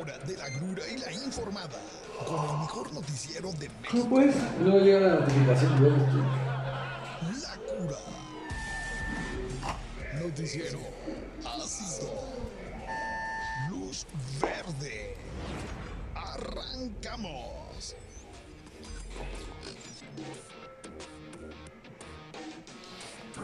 hora de la grura y la informada. Con el mejor noticiero de México. No pues, luego llega la notificación. luego. La cura. Noticiero ácido. Luz verde. Arrancamos.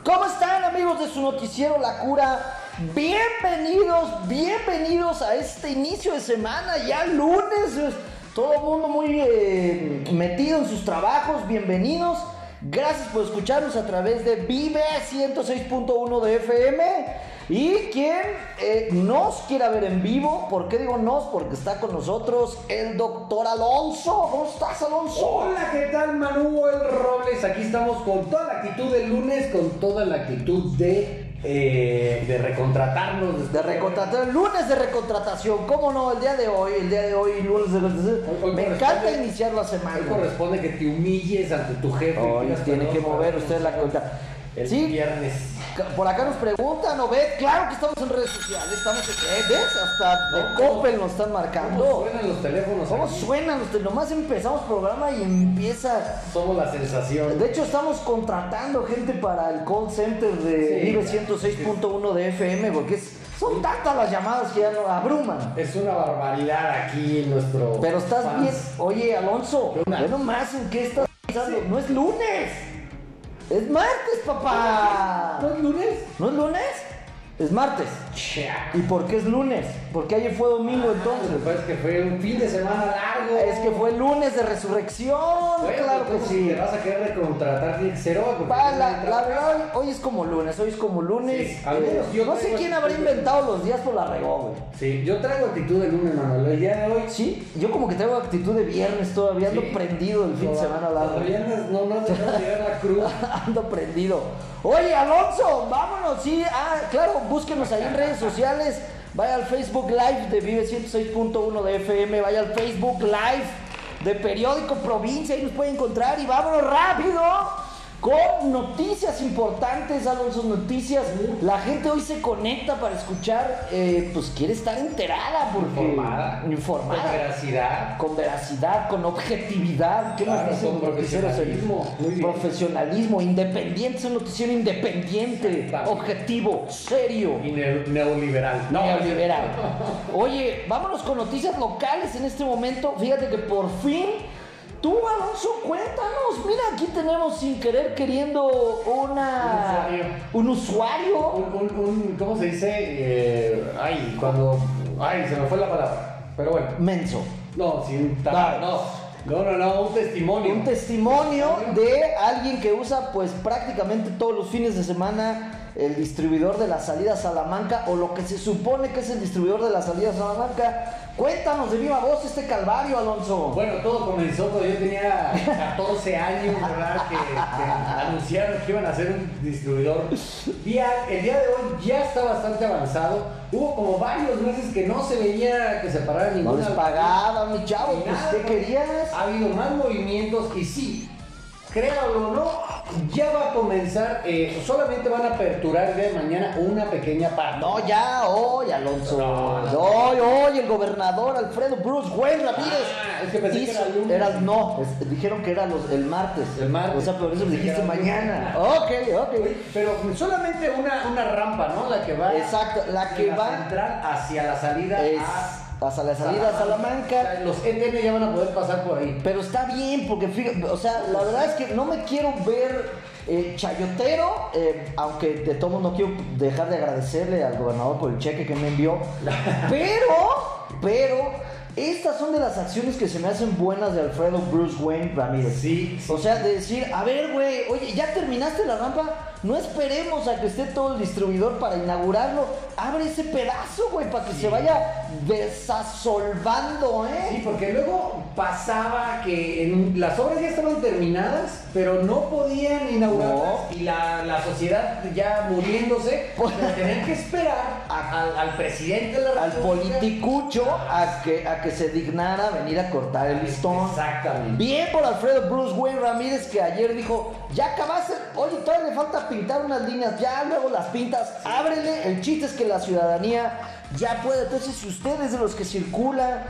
¿Cómo están amigos de su noticiero La Cura? Bienvenidos, bienvenidos a este inicio de semana, ya lunes, es todo el mundo muy eh, metido en sus trabajos, bienvenidos. Gracias por escucharnos a través de Vive 106.1 de FM. Y quien eh, nos quiera ver en vivo, ¿por qué digo nos? Porque está con nosotros el doctor Alonso. ¿Cómo estás, Alonso? Hola, ¿qué tal Manu El Robles? Aquí estamos con toda la actitud del lunes, con toda la actitud de, eh, de recontratarnos. De recontratar, lunes de recontratación, ¿cómo no? El día de hoy, el día de hoy, lunes de recontratación. Hoy- hoy Me encanta iniciar la semana. Hoy corresponde que te humilles ante tu jefe. Hoy tiene que mover usted la cuenta. El Sí, viernes. por acá nos preguntan, ¿no ves? Claro que estamos en redes sociales, estamos en ¿ves? Hasta de No, Coppel nos están ¿Cómo marcando. suenan los teléfonos? ¿Cómo aquí? suenan los tel- Nomás empezamos programa y empieza. Somos la sensación. De hecho, estamos contratando gente para el call center de Sí, Vive claro. 106.1 de FM, porque es- son tantas las llamadas que ya nos abruman. Es una barbaridad aquí en nuestro. Pero estás fans. bien. Oye, Alonso, ve nomás en qué estás pensando. No es lunes. Es martes, papá. ¿No es lunes? ¿No es lunes? Es martes. ¿Y por qué es lunes? Porque ayer fue domingo entonces. es que fue un fin de semana largo. Es que fue lunes de resurrección. Bueno, claro que sí. Si te vas a querer recontratar, tiene que ser hoy. Pa, no la, verdad, hoy, es como lunes, hoy es como lunes. Sí, yo no sé quién habrá inventado los días, pero la regó, güey. Sí, yo traigo actitud de lunes, Manuel. El día de hoy. Sí, yo como que traigo actitud de viernes todavía, ando Sí. prendido el fin de semana largo. Los viernes no dejamos llegar la cruz. Ando prendido. Oye, Alonso, vámonos, sí. Ah, claro, búsquenos ahí en redes sociales. Vaya al Facebook Live de Vive 106.1 de FM. Vaya al Facebook Live de Periódico Provincia. Ahí nos puede encontrar. Y vámonos rápido con noticias importantes, Alonso. Noticias. La gente hoy se conecta para escuchar. eh, pues quiere estar enterada. Porque, Informada. Informada. Con veracidad. Con veracidad, con objetividad. ¿Qué más Claro, dicen noticieros ahí? profesionalismo. Profesionalismo, independiente, es un noticiero independiente, objetivo, serio, Y ne- neoliberal. neoliberal. Oye, vámonos con noticias locales en este momento. Fíjate que por fin, tú, Alonso, cuéntanos. Mira, aquí tenemos sin querer queriendo una. Un usuario. Un usuario. Un, un, un- ¿Cómo se dice? Eh, ay, cuando. Ay, se me fue la palabra. Pero bueno. Menso. No, sin tal. No. No, no, no, un testimonio. Un testimonio de alguien que usa pues prácticamente todos los fines de semana el distribuidor de la salida Salamanca o lo que se supone que es el distribuidor de la salida Salamanca. Cuéntanos de viva voz este calvario, Alonso. Bueno, todo comenzó cuando yo tenía 14 años, ¿verdad? Que, que anunciaron que iban a ser un distribuidor vial. El día de hoy ya está bastante avanzado. Hubo como varios meses que no se veía que se parara no ninguna. les pagaba, mi chavo, pues nada, ¿qué ¿no? querías? Ha habido más movimientos y sí, créanlo o no, ya va a comenzar, eh, solamente van a aperturar de mañana una pequeña parte. No, ya, hoy, Alonso. No, no. Hoy, hoy, el gobernador Alfredo Bruce Wayne Ramírez. Ah, es que pensé que hizo- era lunes. era- no, es- dijeron que era los, el martes. El martes. O sea, por eso que dijiste mañana. lunes. Ok, ok. Pero solamente una, una rampa, ¿no? La que va. Exacto, la que de va- central hacia la salida Es a hasta la salida a Salamanca. Los ETN ya van a poder pasar por ahí. Pero está bien, porque fíjate, o sea, la verdad es que no me quiero ver eh, chayotero, eh, aunque de todo modo no quiero dejar de agradecerle al gobernador por el cheque que me envió. Pero, pero, estas son de las acciones que se me hacen buenas de Alfredo Bruce Wayne Ramírez. Sí, sí. O sea, de decir, a ver, güey, oye, ya terminaste la rampa, no esperemos a que esté todo el distribuidor para inaugurarlo. Abre ese pedazo, güey, para que se vaya desasolvando, ¿eh? Sí, porque luego pasaba que en- las obras ya estaban terminadas, pero no podían inaugurarlas y la, la sociedad ya muriéndose, Pues- pero tenían que esperar a- al, al presidente de la al República. politicucho a que, a que se dignara venir a cortar el listón. Exactamente. Bien por Alfredo Bruce Wayne Ramírez que ayer dijo, ya acabaste, oye, todavía le falta pintar unas líneas, ya luego las pintas, ábrele. El chiste es que la ciudadanía ya puede. Entonces, si usted es de los que circula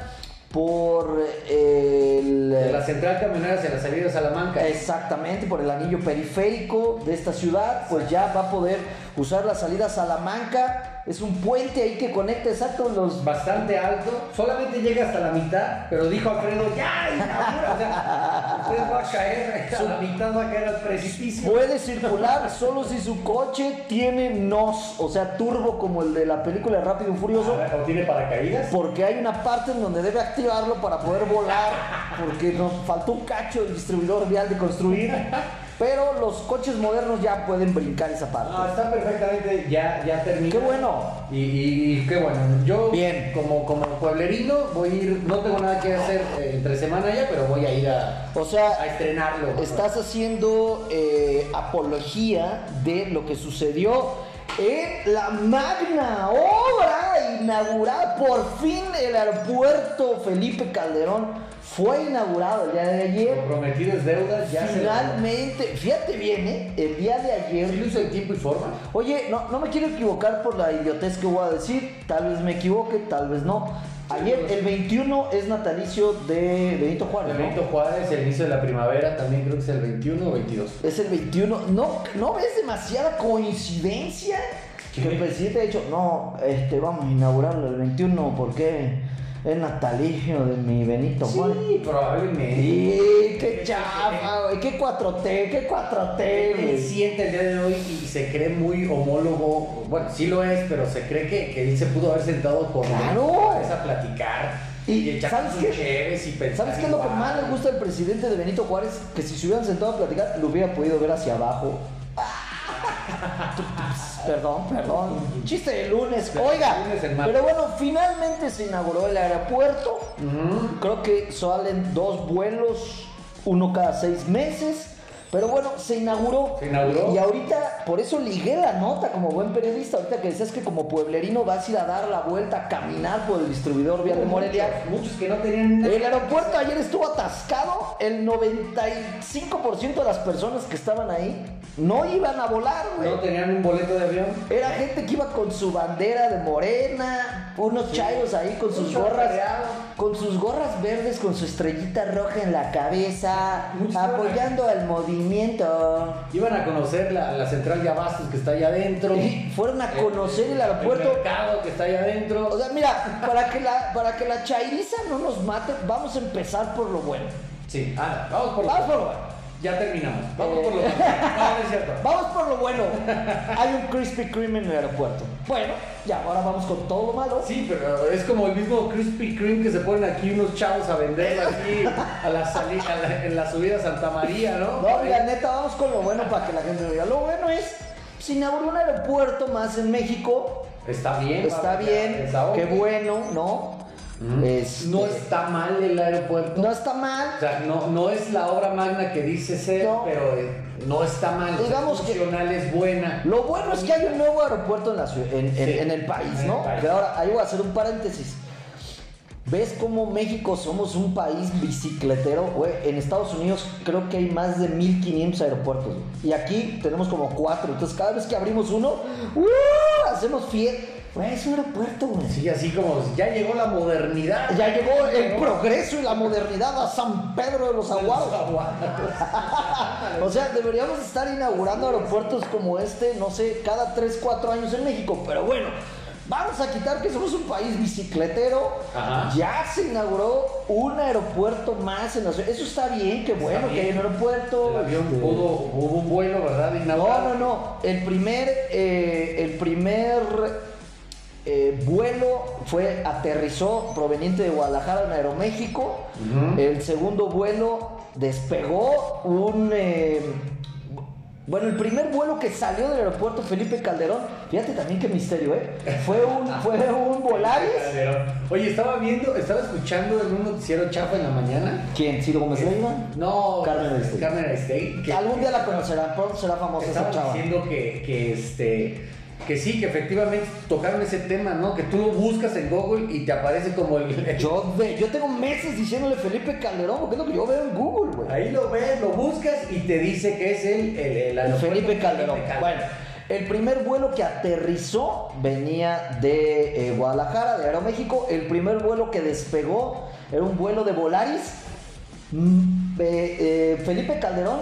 por el... De la central camionera hacia la salida de Salamanca. Exactamente, por el anillo periférico de esta ciudad, pues ya va a poder usar la salida Salamanca. Es un puente ahí que conecta exacto los... Bastante alto, solamente llega hasta la mitad, pero dijo Alfredo, ya, inaugura", o sea, usted va a caer, a la mitad va a caer al precipicio. Puede circular solo si su coche tiene NOS, o sea, turbo como el de la película Rápido y Furioso. ¿O tiene paracaídas? Porque hay una parte en donde debe activarlo para poder volar, porque nos faltó un cacho del distribuidor vial de construir. Pero los coches modernos ya pueden brincar esa parte. No, está perfectamente, ya, ya terminó. ¡Qué bueno! Y, y- y qué bueno. Yo, Bien. como, como pueblerino, voy a ir, no tengo nada que hacer eh, entre semana ya, pero voy a ir a, O sea, a estrenarlo. estás haciendo eh, apología de lo que sucedió en la magna obra inaugurada. Por fin el aeropuerto Felipe Calderón fue inaugurado el día de ayer. Comprometido es deuda, ya Finalmente, fíjate bien, ¿eh? el día de ayer. ¿Sí lo hizo en tiempo y forma? Oye, no, no me quiero equivocar por la idiotez que voy a decir. Tal vez me equivoque, tal vez no. Ayer, el 21 es natalicio de Benito Juárez. Benito Juárez, el inicio de la primavera, también creo que es el 21 o 22. Es el 21. ¿No, ¿no ves demasiada coincidencia? Que el presidente ha dicho, no, este, vamos a inaugurarlo el 21 porque es natalicio de mi Benito Juárez. Sí, probablemente. Y qué chafa, güey, qué 4T, qué 4T, Él güey. siente el día de hoy y se cree muy homólogo, bueno, sí lo es, pero se cree que, que él se pudo haber sentado con Claro. Juárez a platicar Y, y, ¿sabes qué? y pensar. ¿Sabes qué es lo que más le gusta al presidente de Benito Juárez? Que si se hubieran sentado a platicar, lo hubiera podido ver hacia abajo. Perdón, perdón. Chiste de lunes. Oiga, pero bueno, finalmente se inauguró el aeropuerto. Creo que salen dos vuelos, uno cada seis meses. Pero bueno, se inauguró. Se inauguró. Y ahorita, por eso ligué la nota como buen periodista. Ahorita que decías que como pueblerino vas a ir a dar la vuelta, a caminar por el distribuidor vial de Morelia. Muchos, muchos que no tenían nada. El aeropuerto ayer estuvo atascado. El 95% de las personas que estaban ahí no iban a volar, güey. no tenían un boleto de avión. Era gente que iba con su bandera de morena, unos chayos ahí con sus Mucho gorras, con sus gorras verdes, con su estrellita roja en la cabeza, Muchos apoyando al movimiento. Iban a conocer la, la central de abastos que está allá adentro. Y fueron a conocer el aeropuerto. El mercado que está allá adentro. O sea, mira, para que la, para que la chairiza no nos mate, vamos a empezar por lo bueno. sí, anda, vamos por lo Vamos por lo bueno. Ya terminamos. Vamos Eh. por lo No, no es cierto. Vamos por lo bueno. Hay un Krispy Kreme en el aeropuerto. Bueno, ya, ahora vamos con todo lo malo. Sí, pero es como el mismo Krispy Kreme que se ponen aquí unos chavos a vender aquí a la sali- a la- en la subida a Santa María, ¿no? No, mira, neta, vamos con lo bueno para que la gente diga. Lo bueno es, se inauguró un aeropuerto más en México. Está bien. Está vamos, bien, qué bueno, ¿no? Mm. Este, No está mal el aeropuerto. no está mal. O sea, no, no es la obra magna que dice ser, No. pero eh, no está mal. Digamos que- es buena. Lo bueno es que hay un nuevo aeropuerto en, la ciudad, en, en- Sí, en el país, en ¿no? el país. Que ahora, ahí voy a hacer un paréntesis. ¿Ves cómo México somos un país bicicletero? Güey, en Estados Unidos creo que hay más de 1500 aeropuertos. Y aquí tenemos como cuatro. Entonces cada vez que abrimos uno, ¡uh! hacemos fiesta. Güey, es un aeropuerto, güey. Sí, así como ya llegó la modernidad. Ya llegó el progreso y la modernidad a San Pedro de los Aguados. O sea, deberíamos estar inaugurando aeropuertos como este, no sé, cada 3, 4 años en México. Pero bueno, vamos a quitar que somos un país bicicletero. Ajá. Ya se inauguró un aeropuerto más en la ciudad. Eso está bien, qué bueno que hay un aeropuerto. El avión Este, pudo, hubo un vuelo, ¿verdad? No, Inaugurado. no, no. El primer, eh, el primer eh, vuelo fue, aterrizó proveniente de Guadalajara en Aeroméxico. El segundo vuelo despegó un... eh, bueno, el primer vuelo que salió del aeropuerto Felipe Calderón, fíjate también qué misterio, ¿eh? Fue un, fue un Volaris. Oye, estaba viendo, estaba escuchando en un noticiero chafa en la mañana. ¿Quién? ¿Ciro Gómez Leiva? No, Carmen Aristegui. Carmen Aristegui, Algún día la conocerán, pronto será famosa esa chava. diciendo que, que este que sí, que efectivamente tocaron ese tema, ¿no? Que tú lo buscas en Google y te aparece como el. Yo, ve- yo tengo meses diciéndole Felipe Calderón, porque es lo que yo veo en Google, güey. Ahí lo ves, lo buscas y te dice que es el, el, el Felipe Calderón. Bueno, El primer vuelo que aterrizó venía de eh, Guadalajara, de Aeroméxico. El primer vuelo que despegó era un vuelo de Volaris. Mm, eh, eh, Felipe Calderón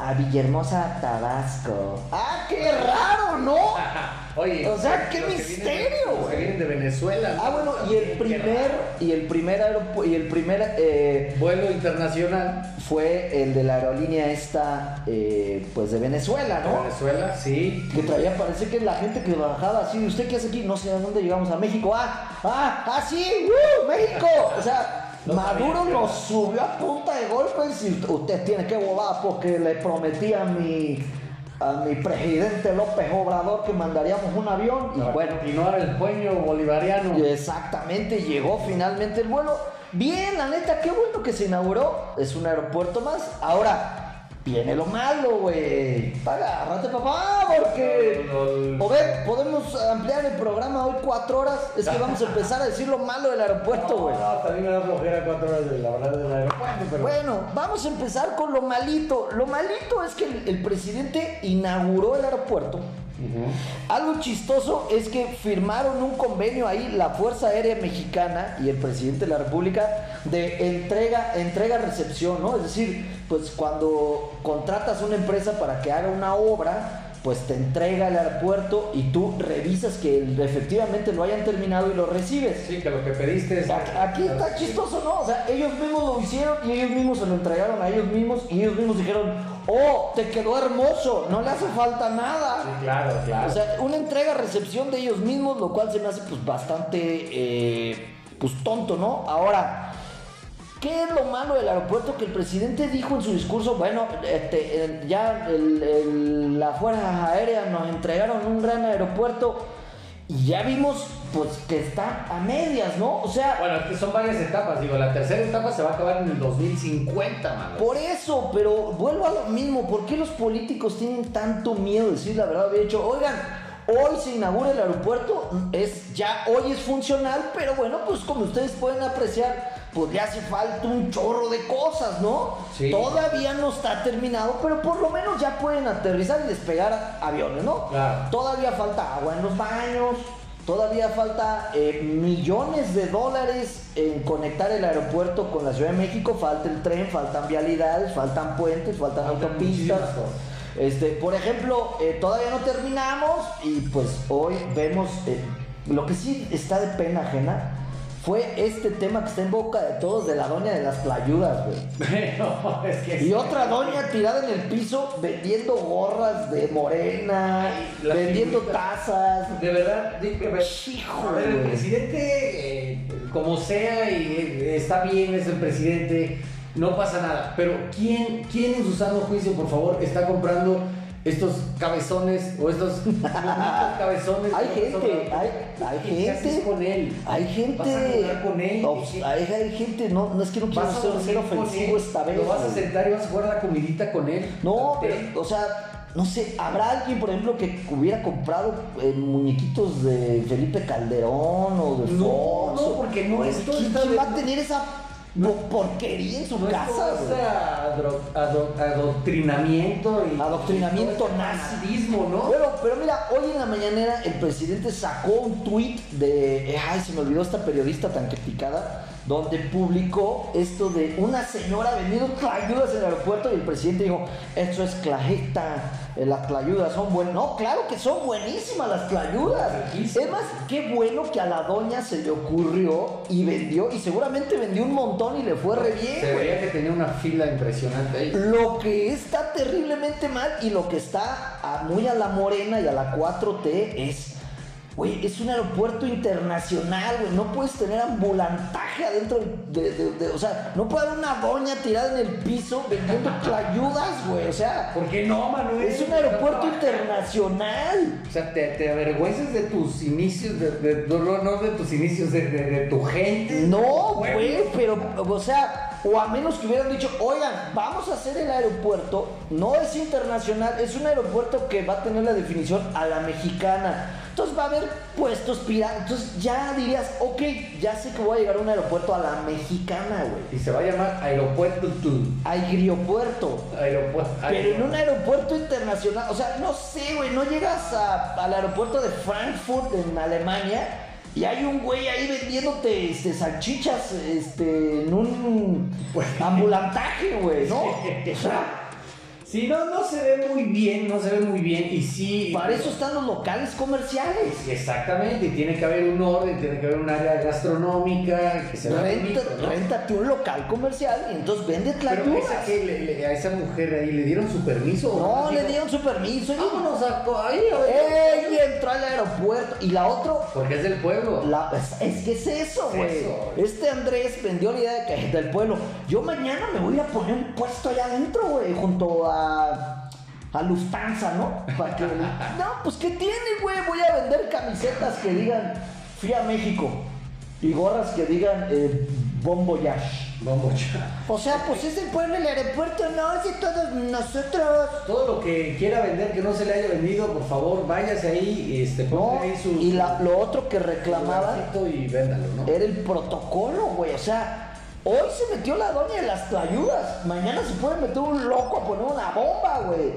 a Villahermosa, Tabasco. ¡Ah, qué raro, ¿no? Oye, O sea, qué misterio, güey. vienen de Venezuela. Ah, bueno, y el primer, y el primer y el primer eh, vuelo internacional fue el de la aerolínea esta, eh, pues de Venezuela, de ¿no? Venezuela, sí. Que traía, parece que la gente que bajaba así, ¿usted qué hace aquí? No sé a dónde llegamos, a México. ¡Ah! ¡Ah! ¡Ah, sí! ¡Uh! ¡México! O sea, No Maduro era. subió a punta de golpes y usted tiene que volar porque le prometí a mi, a mi presidente López Obrador que mandaríamos un avión. Y bueno, continuar el sueño bolivariano. Exactamente, llegó finalmente el vuelo. Bien, la neta, qué bueno que se inauguró. Es un aeropuerto más. Ahora, viene lo malo, güey. Agárrate, papá, porque... O ver, podemos ampliar el programa hoy cuatro horas. Es que vamos a empezar a decir lo malo del aeropuerto, güey. No, también me da flojera cuatro horas de la verdad del aeropuerto, pero. Bueno, vamos a empezar con lo malito. Lo malito es que el, el presidente inauguró el aeropuerto. Algo chistoso es que firmaron un convenio ahí la Fuerza Aérea Mexicana y el presidente de la República de entrega, entrega recepción, ¿no? Es decir, pues cuando contratas una empresa para que haga una obra, pues te entrega el aeropuerto y tú revisas que efectivamente lo hayan terminado y lo recibes. Sí, que lo que pediste es. Aquí aquí está chistoso, ¿no? O sea, ellos mismos lo hicieron y ellos mismos se lo entregaron a ellos mismos y ellos mismos dijeron, oh, te quedó hermoso, no le hace falta nada. Sí, claro, claro. O sea, una entrega-recepción de ellos mismos, lo cual se me hace pues bastante eh, pues tonto, ¿no? Ahora, ¿qué es lo malo del aeropuerto? Que el presidente dijo en su discurso, bueno, este, ya el- el- las fuerzas aéreas nos entregaron un gran aeropuerto y ya vimos pues que está a medias, ¿no? O sea, Bueno, es que son varias etapas. Digo, la tercera etapa se va a acabar en el 2050, mano. Por eso, pero vuelvo a lo mismo. ¿Por qué los políticos tienen tanto miedo de decir la verdad? Había dicho, oigan, hoy se inaugura el aeropuerto, es ya hoy es funcional, pero bueno, pues como ustedes pueden apreciar, pues le hace falta un chorro de cosas, ¿no? Sí. Todavía no está terminado, pero por lo menos ya pueden aterrizar y despegar aviones, ¿no? Claro. Todavía falta agua en los baños. Todavía falta eh, millones de dólares en conectar el aeropuerto con la Ciudad de México. Falta el tren, faltan vialidades, faltan puentes, faltan, autopistas. Este, por ejemplo, eh, todavía no terminamos y pues hoy vemos eh, lo que sí está de pena ajena fue este tema que está en boca de todos de la doña de las playudas, güey. Pero es que. Y otra doña tirada en el piso vendiendo gorras de morena, Ay, vendiendo figurita. tazas. De verdad, a ver, Hijo, a ver, el presidente, eh, como sea, y eh, está bien, es el presidente, no pasa nada. Pero ¿quién, quién en su sano juicio, por favor, está comprando estos cabezones o estos cabezones? Hay no gente, hay, hay ¿Qué haces gente. con él? Hay ¿Vas a gente. jugar con él? No, pues, hay, hay gente, no, no es que no quiero ¿Vas a ser, ofensivo él? esta vez. ¿Lo vas a sentar y vas a jugar la comidita con él? No, ¿Te- pero, o sea, no sé, ¿habrá alguien, por ejemplo, que hubiera comprado eh, muñequitos de Felipe Calderón o de No, Fox? no, o- porque no, ¿Quién, esto quién está de- va a tener esa po- porquería en su No es casa? este adro- adro- adoctrinamiento y Adoctrinamiento y todo nazi. fanatismo, ¿no? Pero, pero mira, hoy en la mañanera el presidente sacó un tweet de. eh, Ay, se me olvidó esta periodista tan criticada. Donde publicó esto de una señora vendiendo clayudas en el aeropuerto y el presidente dijo: Esto es clasista, eh, las clayudas son buenas. No, claro que son buenísimas las clayudas. Es más, qué bueno que a la doña se le ocurrió y vendió, y seguramente vendió un montón y le fue re bien. Se veía que tenía una fila impresionante ahí. Lo que está terriblemente mal y lo que está a- muy a la morena y a la 4T es, güey, es un aeropuerto internacional, güey, no puedes tener ambulantaje adentro de, de- de- o sea, no puede haber una doña tirada en el piso vendiendo clayudas, güey, o sea, ¿Por qué no, Manuel? es un aeropuerto internacional. O sea, te, te avergüenzas de tus inicios, de, de- no, no, de tus inicios, de, tu gente. No, güey, pero, o sea, o a menos que hubieran dicho, oigan, vamos a hacer el aeropuerto, no es internacional, es un aeropuerto que va a tener la definición a la mexicana. Entonces va a haber puestos piratas. Entonces ya dirías, ok, ya sé que voy a llegar a un aeropuerto a la mexicana, güey. Y se va a llamar Aeropuerto Tun. Aeropuerto. Aeropuerto. Pero en un aeropuerto internacional, o sea, no sé, güey, no llegas a- al aeropuerto de Frankfurt en Alemania y hay un güey ahí vendiéndote este, salchichas este, en un ambulantaje, güey, ¿no? O sea, Sí, no, no se ve muy bien, no se ve muy bien. Y sí. para eso están los locales comerciales. Exactamente, y tiene que haber un orden, tiene que haber un área gastronómica que se Renta, bonito, ¿no? réntate un local comercial y entonces vende Pero tlayudas. esa que le- le- a esa mujer ahí le dieron su permiso. No, nomás le dieron su permiso. y- Vámonos a ahí, a ver". Ella entró al aeropuerto y la otra Porque es del pueblo. La- es, es que es eso, Es güey. Este Andrés vendió la idea de que del pueblo. Yo mañana me voy a poner un puesto allá adentro, güey, junto a. A Lufthansa, ¿no? Para que. No, pues ¿qué tiene, güey? Voy a vender camisetas que digan Fui a México. Y gorras que digan eh, Bon Voyage. Vamos ya. O sea, pues es el pueblo, el aeropuerto, no, es de todos nosotros. Todo lo que quiera vender que no se le haya vendido, por favor, váyase ahí, este, No, ahí su. y la- lo otro que y véndalo, ¿no? era el protocolo, güey. O sea, hoy se metió la doña de las tlayudas. Mañana se puede meter un loco a poner una bomba, güey.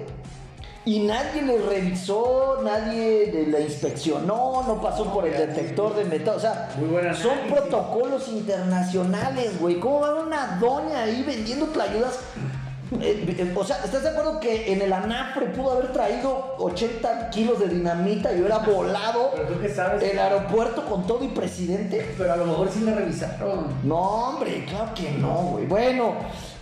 Y nadie le revisó, nadie le- la inspeccionó, no pasó por el detector de metal. O sea, Muy son análisis. protocolos internacionales, güey. ¿Cómo va una doña ahí vendiendo tlayudas? Eh, eh, o sea, ¿estás de acuerdo que en el anafre pudo haber traído 80 kilos de dinamita y hubiera volado Pero tú qué sabes. el aeropuerto con todo y presidente? Pero a lo mejor sí le revisaron. No, hombre, claro que no, güey. Bueno,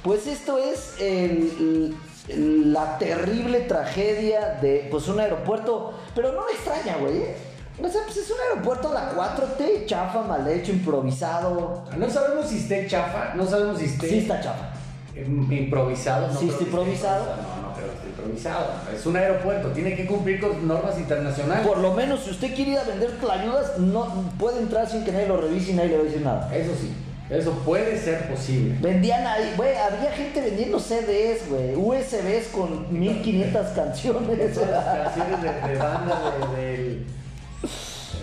pues esto es el- el- la terrible tragedia de pues un aeropuerto, pero no me extraña, güey. ¿eh? O sea, pues es un aeropuerto de la 4T, chafa, mal hecho, improvisado. No sabemos si esté chafa, no sabemos si esté Sí está chafa. Im- improvisado. No Sí creo está que esté improvisado. No, no creo que esté improvisado. Es un aeropuerto, tiene que cumplir con normas internacionales. Por lo menos, si usted quiere ir a vender tlayudas, no puede entrar sin que nadie lo revise y nadie le va a decir nada. Eso sí, eso puede ser posible. Vendían ahí, güey, había gente vendiendo CDs, güey, USBs con 1500 canciones. Canciones de, de banda de, del.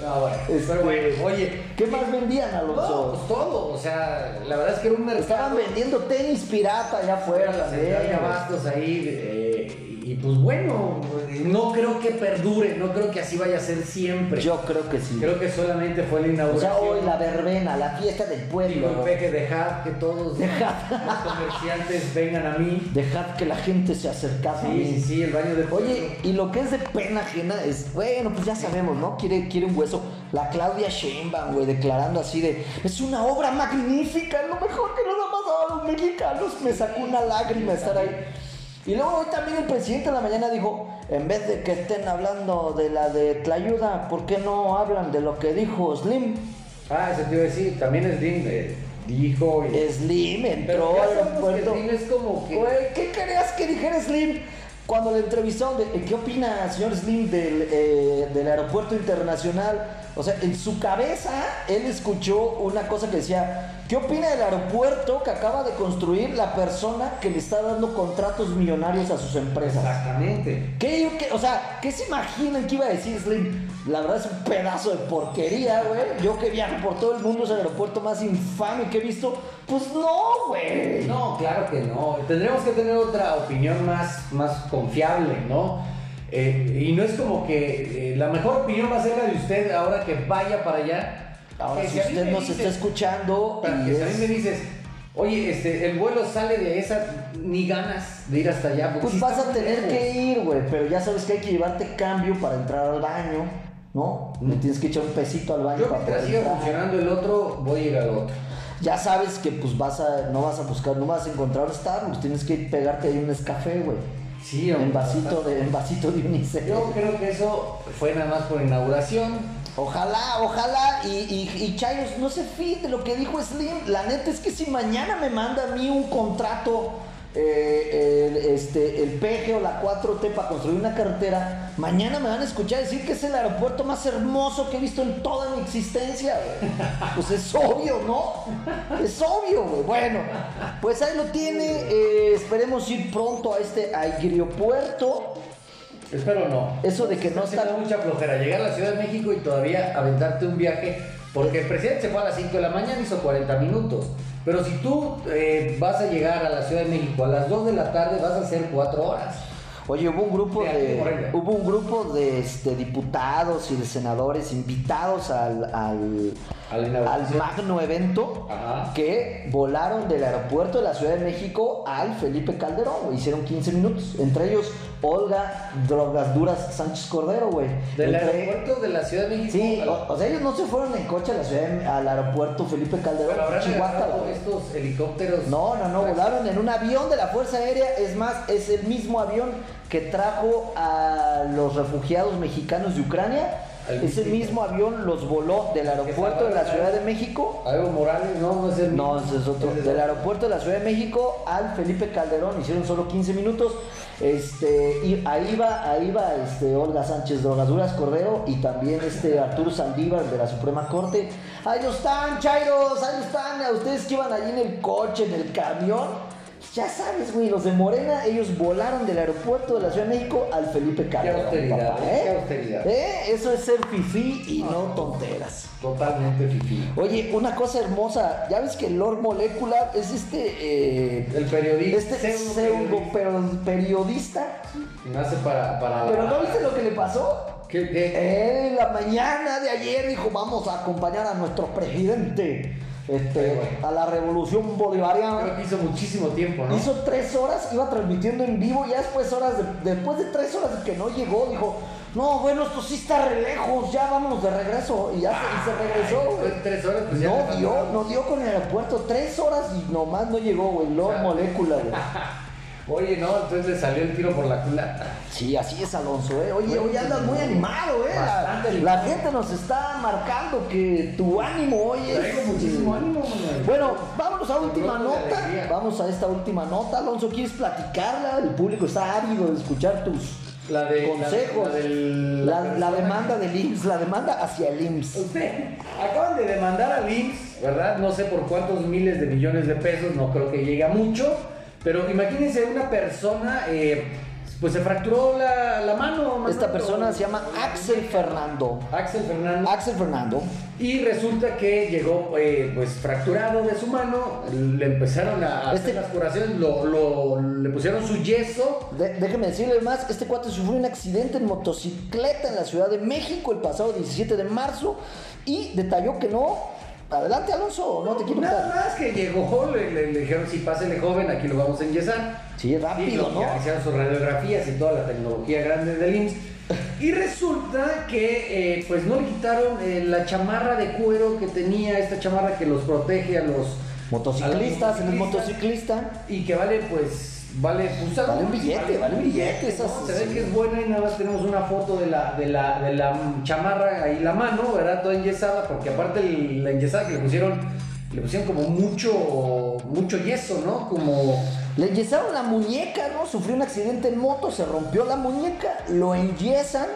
No, bueno, Este, pero bueno, oye. ¿Qué más vendían, No, Alonso? pues todo, o sea, la verdad es que era un mercado. Estaban vendiendo tenis pirata allá afuera la central de abastos ahí eh, y pues bueno, no creo que perdure, no creo que así vaya a ser siempre. Yo creo que sí. creo que solamente fue la O inauguración. sea, hoy la verbena, la fiesta del pueblo. Peque, dejad que todos Dejad. los comerciantes vengan a mí. Dejad que la gente se acercase a Sí, mí. sí, sí, el baño de Oye, y lo que es de pena ajena es, bueno, pues ya sabemos, ¿no? Quiere, quiere un hueso. La Claudia Sheinbaum, güey, declarando así de, es una obra magnífica, lo mejor que nos ha pasado a los mexicanos. Me sacó una lágrima estar ahí. Y luego hoy también el presidente en la mañana dijo, en vez de que estén hablando de la de Tlayuda, ¿por qué no hablan de lo que dijo Slim? Ah, eso te iba a decir, también Slim eh, dijo. y- Slim entró al aeropuerto. Slim es como que. Güey, ¿qué querías que dijera Slim? Cuando le entrevistaron, de, ¿qué opina, señor Slim, del, eh, del aeropuerto internacional? O sea, en su cabeza, él escuchó una cosa que decía, ¿qué opina del aeropuerto que acaba de construir la persona que le está dando contratos millonarios a sus empresas? Exactamente. ¿Qué, qué- o sea, ¿qué se imaginan que iba a decir Slim? La verdad es un pedazo de porquería, güey. Yo que viajo por todo el mundo es el aeropuerto más infame que he visto. Pues no, güey. No, claro que no. Tendremos que tener otra opinión más, más confiable, ¿no? Eh, y no es como que eh, la mejor opinión va a ser la de usted ahora que vaya para allá. Ahora, Que si usted nos dices- está escuchando Para y que si a mí es- me dices, oye, este, el vuelo sale de esa, ni ganas de ir hasta allá. pues sí vas a tener lejos. que ir, güey. Pero ya sabes que hay que llevarte cambio para entrar al baño, ¿no? Le tienes que echar un pesito al baño Yo para mientras siga funcionando el otro, voy a ir al otro. Ya sabes que pues vas a, no vas a buscar, no vas a encontrar Starbucks, tienes que pegarte ahí un Nescafé, güey. Sí, En hombre. vasito de, en vasito de unicel. Yo creo que eso fue nada más por inauguración. Ojalá, ojalá, y, y, Chayos, no se fíe de lo que dijo Slim. La neta es que si mañana me manda a mí un contrato, eh, el, este, el PG o la 4T para construir una carretera, mañana me van a escuchar decir que es el aeropuerto más hermoso que he visto en toda mi existencia, güey. Pues es obvio, ¿no? Es obvio, güey. Bueno, pues ahí lo tiene. eh, esperemos ir pronto a este aeropuerto. Espero no. Eso de que no está está... mucha flojera. Llegar a la Ciudad de México y todavía aventarte un viaje. Porque el presidente se fue a las 5 de la mañana, hizo 40 minutos. Pero si tú eh, vas a llegar a la Ciudad de México a las 2 de la tarde, vas a hacer 4 horas. Oye, hubo un grupo De hubo un grupo de este, diputados y de senadores invitados al, al, al magno evento Ajá. que volaron del aeropuerto de la Ciudad de México al Felipe Calderón. Hicieron 15 minutos. Entre ellos, Olga Drogas Duras Sánchez Cordero, güey. Del Entre- aeropuerto de la Ciudad de México. Sí, la- o, o sea, ellos no se fueron en coche a la ciudad de- al aeropuerto Felipe Calderón, Chihuahua. estos helicópteros. No, no, no, volaron en un avión de la Fuerza Aérea. Es más, es el mismo avión que trajo a los refugiados mexicanos de Ucrania. El Ese mismo. avión los voló del aeropuerto de la Ciudad de México. A Evo Morales, no, no es el No, mismo. ese es otro. Del aeropuerto de la Ciudad de México al Felipe Calderón hicieron solo 15 minutos. Este, y ahí va, ahí va este, Olga Sánchez Drogaduras Cordero y también este Arturo Saldívar de la Suprema Corte. Ahí no están, Chairos, ahí no están. A ustedes que iban allí en el coche, en el camión. Ya sabes, güey, los de Morena, ellos volaron del aeropuerto de la Ciudad de México al Felipe Calderón. austeridad, papá, ¿eh? Qué austeridad. ¿Eh? Eso es ser fifí y no tonteras. Totalmente fifí. Oye, una cosa hermosa, ya ves que el Lord Molecular es este eh, El periodista. este pseudo periodista, Nace para. para pero ¿no viste lo que le pasó? ¿Qué, qué? En la mañana de ayer dijo, vamos a acompañar a nuestro presidente este, a la revolución Creo bolivariana. que hizo muchísimo tiempo, ¿no? Hizo tres horas, iba transmitiendo en vivo, ya después horas de- después de tres horas que no llegó, dijo, no, bueno, esto sí está re lejos, ya vámonos de regreso. Y ya se, y se regresó, güey. tres horas, pues No dio, no dio con el aeropuerto, tres horas y nomás no llegó, güey, Lord sea, Molecular, güey. Oye, no, entonces le salió el tiro por la culata. Sí, así es Alonso, ¿eh? Oye, hoy andas muy animado, ¿eh? La, bastante la gente nos está marcando que tu ánimo hoy es... Traigo muchísimo ánimo, Manuel. Bueno, vámonos a última nota. Vamos a esta última nota. Alonso, ¿quieres platicarla? El público está ávido de escuchar tus La de. consejos. La, del- La, la la persona demanda del IMSS, la demanda hacia el IMSS. Usted, acaban de demandar al IMSS, ¿verdad? No sé por cuántos miles de millones de pesos, no creo que llegue a mucho, pero imagínense una persona, eh, pues se fracturó la, la mano. Esta persona se llama Axel Fernando. Axel Fernández. Axel Fernando. Y resulta que llegó eh, pues fracturado de su mano, le empezaron a Este- hacer las curaciones, lo, lo- le pusieron su yeso. De- déjeme decirle más, este cuate sufrió un accidente en motocicleta en la Ciudad de México el pasado 17 de marzo y detalló que no. Adelante Alonso, no te quiero Nada quitar. más que llegó, le, le- le dijeron, sí, pásele joven, aquí lo vamos a enyesar. Sí, rápido, Y ¿no? ya Hicieron sus radiografías y toda la tecnología grande del IMSS. Y resulta que eh, pues no le quitaron eh, la chamarra de cuero que tenía, esta chamarra que los protege a los Motociclistas, a en el los motociclista. Y que vale pues, vale, pues, Vale un billete, vale un billete, ¿no? esas- Se ve que es buena y nada más tenemos una foto de la, de la, de la chamarra ahí la mano, ¿verdad? Toda enyesada, porque aparte el- la enyesada que le pusieron, le pusieron como mucho, mucho yeso, ¿no? Como... Le enyesaron la muñeca, ¿no? Sufrió un accidente en moto, se rompió la muñeca, lo enyesan.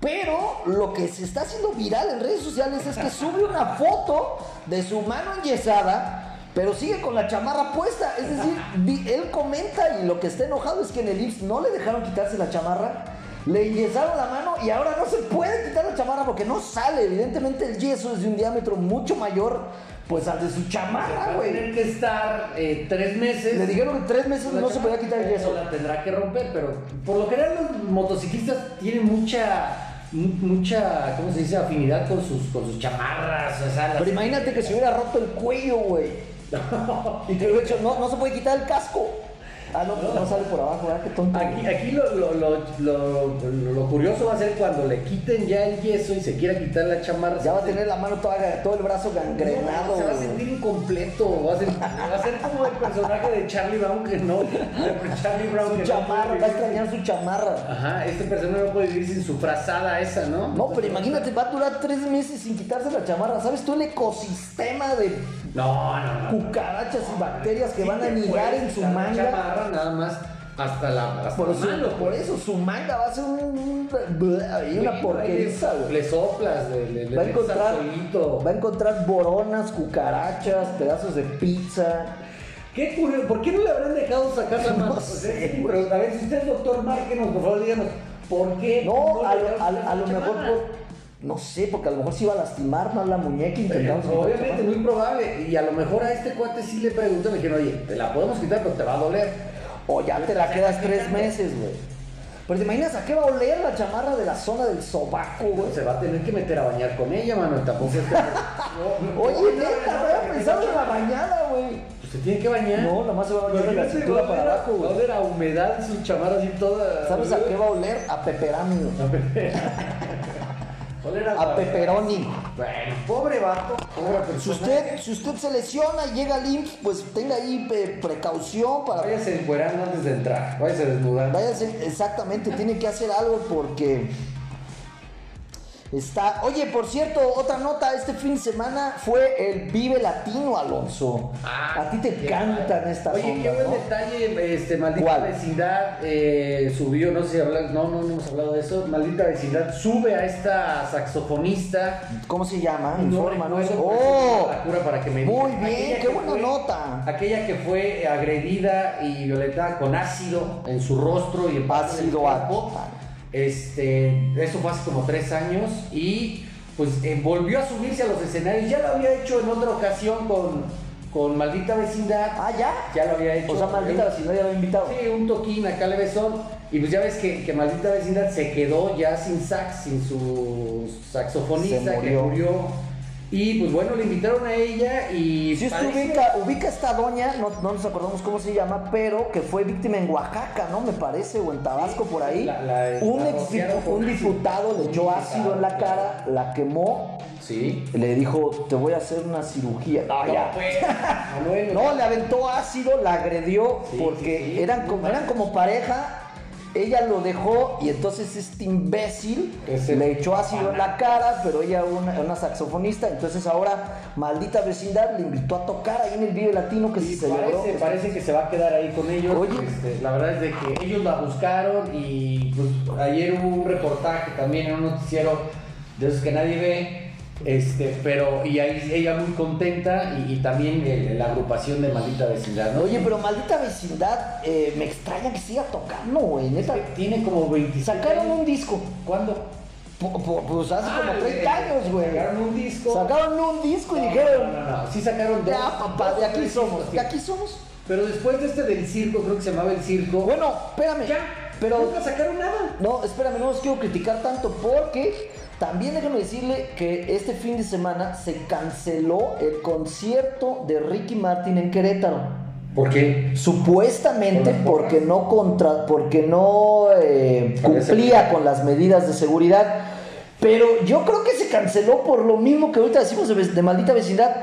Pero lo que se está haciendo viral en redes sociales es que sube una foto de su mano enyesada, pero sigue con la chamarra puesta. Es decir, él comenta y lo que está enojado es que en el IMSS no le dejaron quitarse la chamarra, le enyesaron la mano y ahora no se puede quitar la chamarra porque no sale. Evidentemente el yeso es de un diámetro mucho mayor pues al de su chamarra, güey. tener que estar eh, tres meses. Le dijeron que tres meses no se podía quitar el yeso. La tendrá que romper, pero por lo general los motociclistas tienen mucha, mu- mucha, ¿cómo se dice? Afinidad con sus, con sus chamarras. O sea, Pero imagínate que se hubiera roto el cuello, güey. Y que hubiera hecho, no, no se puede quitar el casco. Ah, no, pues no sale por abajo, ¿verdad? Qué tonto. Aquí, aquí lo, lo, lo, lo- lo curioso va a ser cuando le quiten ya el yeso y se quiera quitar la chamarra. Ya va a tener la mano toda, todo el brazo gangrenado. No, se va a sentir incompleto. Va a ser, va a ser como el personaje de Charlie Brown que no. Charlie Brown Su que no chamarra, va a extrañar su chamarra. Ajá, este personaje no puede vivir sin su frazada esa, ¿no? No, pero imagínate, va a durar tres meses sin quitarse la chamarra. ¿Sabes tú el ecosistema de No, no, no. cucarachas y bacterias que Sí van a anidar en su manga? nada más hasta la, hasta Por mano, por pues. eso, su manga va a ser un, un- ahí una porqueriza, güey. Le soplas, le, le, le Va a encontrar, alcoholito. va a encontrar boronas, cucarachas, pedazos de pizza. ¿Qué curioso? ¿Por qué no le habrán dejado sacar la mano? No Pues, sé, eh, pero a ver, si usted es doctor, márquenos, por favor, díganos. ¿Por qué? No, a lo, a- lo mejor por- No sé, porque a lo mejor se iba a lastimar más la muñeca Eh, intentamos. Obviamente, muy probable. Y a lo mejor a este cuate sí le preguntan, le dijeron, oye, te la podemos quitar, pero te va a doler. O ya te la quedas tres meses, güey. Pero te imaginas a qué va a oler la chamarra de la zona del sobaco, güey. Se va a tener que meter a bañar con ella, mano. Tampoco es que- No, no, Oye, no, neta, no, había pensado no, en la bañada, güey. Pues se tiene que bañar. No, nomás se va a bañar de la cintura a para a- abajo, Va a güey. oler a humedad en su chamarra así toda. ¿Sabes a qué va a oler? A peperami, A pepperoni. Bueno, pobre vato, pobre persona. Si usted, si usted se lesiona y llega al IMSS, pues tenga ahí precaución para... Váyase encuerando antes de entrar. Váyase desnudando. Váyase, exactamente, tiene que hacer algo porque está. Oye, por cierto, otra nota, este fin de semana fue el Vive Latino, Alonso. a ti te Ah, padre. estas Oye, qué buen ¿no? detalle, este, maldita ¿Cuál? vecindad eh, subió, no sé si hablar, no, no, no hemos hablado de eso, maldita vecindad sube a esta saxofonista. ¿Cómo se llama? No Infórmanos. recuerdo, ¡Oh! pero es la cura para que me Muy bien, qué buena fue- nota. Aquella que fue agredida y violentada con ácido en su rostro y en parte del Ácido cuerpo. Este, eso fue hace como tres años y pues eh, volvió a subirse a los escenarios. Ya lo había hecho en otra ocasión con, con Maldita Vecindad. Ah, ya. Ya lo había hecho. O sea, maldita vecindad ya lo había invitado. Sí, un toquín acá levesón. Y pues ya ves que, que Maldita Vecindad se quedó ya sin sax, sin su saxofonista que murió. Y pues bueno, le invitaron a ella y. Si usted ubica, ubica esta doña, no, no nos acordamos cómo se llama, pero que fue víctima en Oaxaca, ¿no? Me parece, o en Tabasco por ahí. La- la- un, la ex- un diputado le echó ácido en la cara, la quemó, Sí. le dijo, te voy a hacer una cirugía. No, ya. pues. Bueno. No, le aventó ácido, la agredió Sí, porque sí, sí. eran, como, eran como pareja. Ella lo dejó y entonces este imbécil Ese le echó ácido en la cara, pero ella una, una saxofonista, entonces ahora maldita vecindad le invitó a tocar ahí en el Vive Latino que Sí, se celebró. parece, parece que se va a quedar ahí con ellos. Oye. Este, la verdad es de que ellos la buscaron y pues, ayer hubo un reportaje también en un noticiero de esos que nadie ve. Este, pero y ahí ella muy contenta y, y también el- la agrupación de maldita vecindad, ¿no? Oye, pero maldita vecindad, eh, me extraña que siga tocando, güey, neta. tiene como 27 Sacaron un disco, ¿Cuándo? pu- pu- pues hace Ah, como el- 30 el- años, güey. Sacaron un disco. Sacaron un disco y No, dijeron, No, no, no, sí sacaron dos. ya papá, de aquí somos, de aquí somos. Pero después de este del circo, creo que se llamaba el circo. Bueno, espérame. ya, pero nunca sacaron nada. no, espérame, no los quiero criticar tanto porque también déjame decirle que este fin de semana se canceló el concierto de Ricky Martin en Querétaro. ¿Por qué? Supuestamente ¿Por las porque no contra, porque no eh, cumplía con las medidas de seguridad. Pero yo creo que se canceló por lo mismo que ahorita decimos de, de maldita vecindad.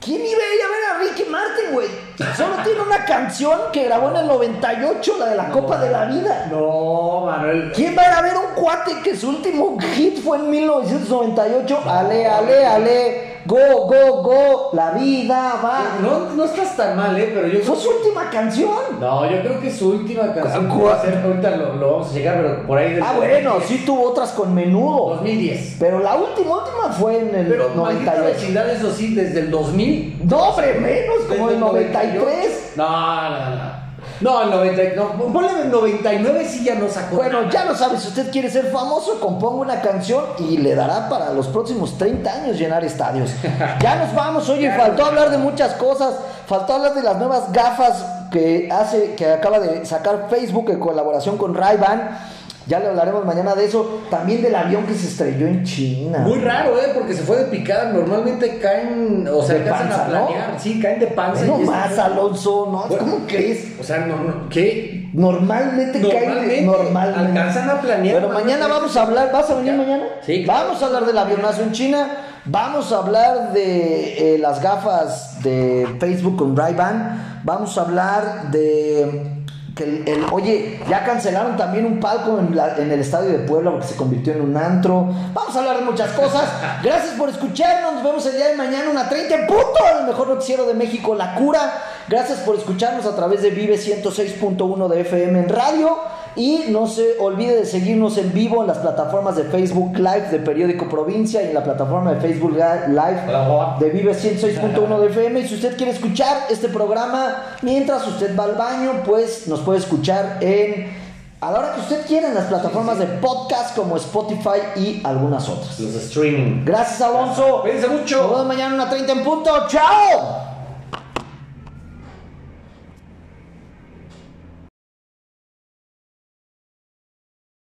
¿Quién iba a ir a ver a Ricky Martin, güey? Solo tiene una canción que grabó en el 98, la de la Copa de la Vida. No, Manuel. ¿Quién va a ir a ver a un cuate que su último hit fue en 1998? Ale, ale, ale, go, go, go, la vida va. No, no estás tan mal, ¿eh? Pero yo Fue creo su última canción. No, yo creo que su última canción ¿Cuál? va a ser, ahorita lo, lo vamos a llegar, pero por ahí del Ah, bueno, sí tuvo otras con menudo. 2010. Pero la última, última fue en el Pero maldita 98. vecindad, eso sí, desde el 2000. No, hombre, menos, como el 93. No, no, no. No, el 90, no, ponle el 99 sí ya no sacó. Bueno, nada. ya lo sabes, si usted quiere ser famoso, componga una canción y le dará para los próximos 30 años llenar estadios. Ya nos vamos, oye, Ya faltó hablar de muchas cosas, faltó hablar de las nuevas gafas que hace, que acaba de sacar Facebook en colaboración con Ray-Ban. Ya le hablaremos mañana de eso. También del avión que se estrelló en China. Muy raro, ¿eh? Porque se fue de picada. Normalmente caen, o sea, alcanzan panza, a planear. ¿no? Sí, caen de panza. no más, Alonso, ¿no? Bueno, ¿Cómo crees? O sea, no, no, ¿qué? Normalmente, Normalmente, normalmente. alcanzan a planear, Pero mañana vamos a hablar, ¿vas a venir Ya. mañana? Sí, claro. Vamos a hablar del avionazo en China, vamos a hablar de eh, las gafas de Facebook con Ray-Ban, vamos a hablar de que el, el- oye, ya cancelaron también un palco en, la- en el estadio de Puebla porque se convirtió en un antro. Vamos a hablar de muchas cosas. Gracias por escucharnos. Nos vemos el día de mañana, una 30 en punto, el mejor noticiero de México, La Cura. Gracias por escucharnos a través de Vive 106.1 de FM en radio. Y no se olvide de seguirnos en vivo en las plataformas de Facebook Live de Periódico Provincia y en la plataforma de Facebook Live de Vive 106.1 de FM. Y si usted quiere escuchar este programa mientras usted va al baño, pues nos puede escuchar en a la hora que usted quiera en las plataformas de podcast como Spotify y algunas otras. Los streaming. Gracias, Alonso. Cuídense mucho. Nos vemos mañana a una 30 en punto. ¡Chao!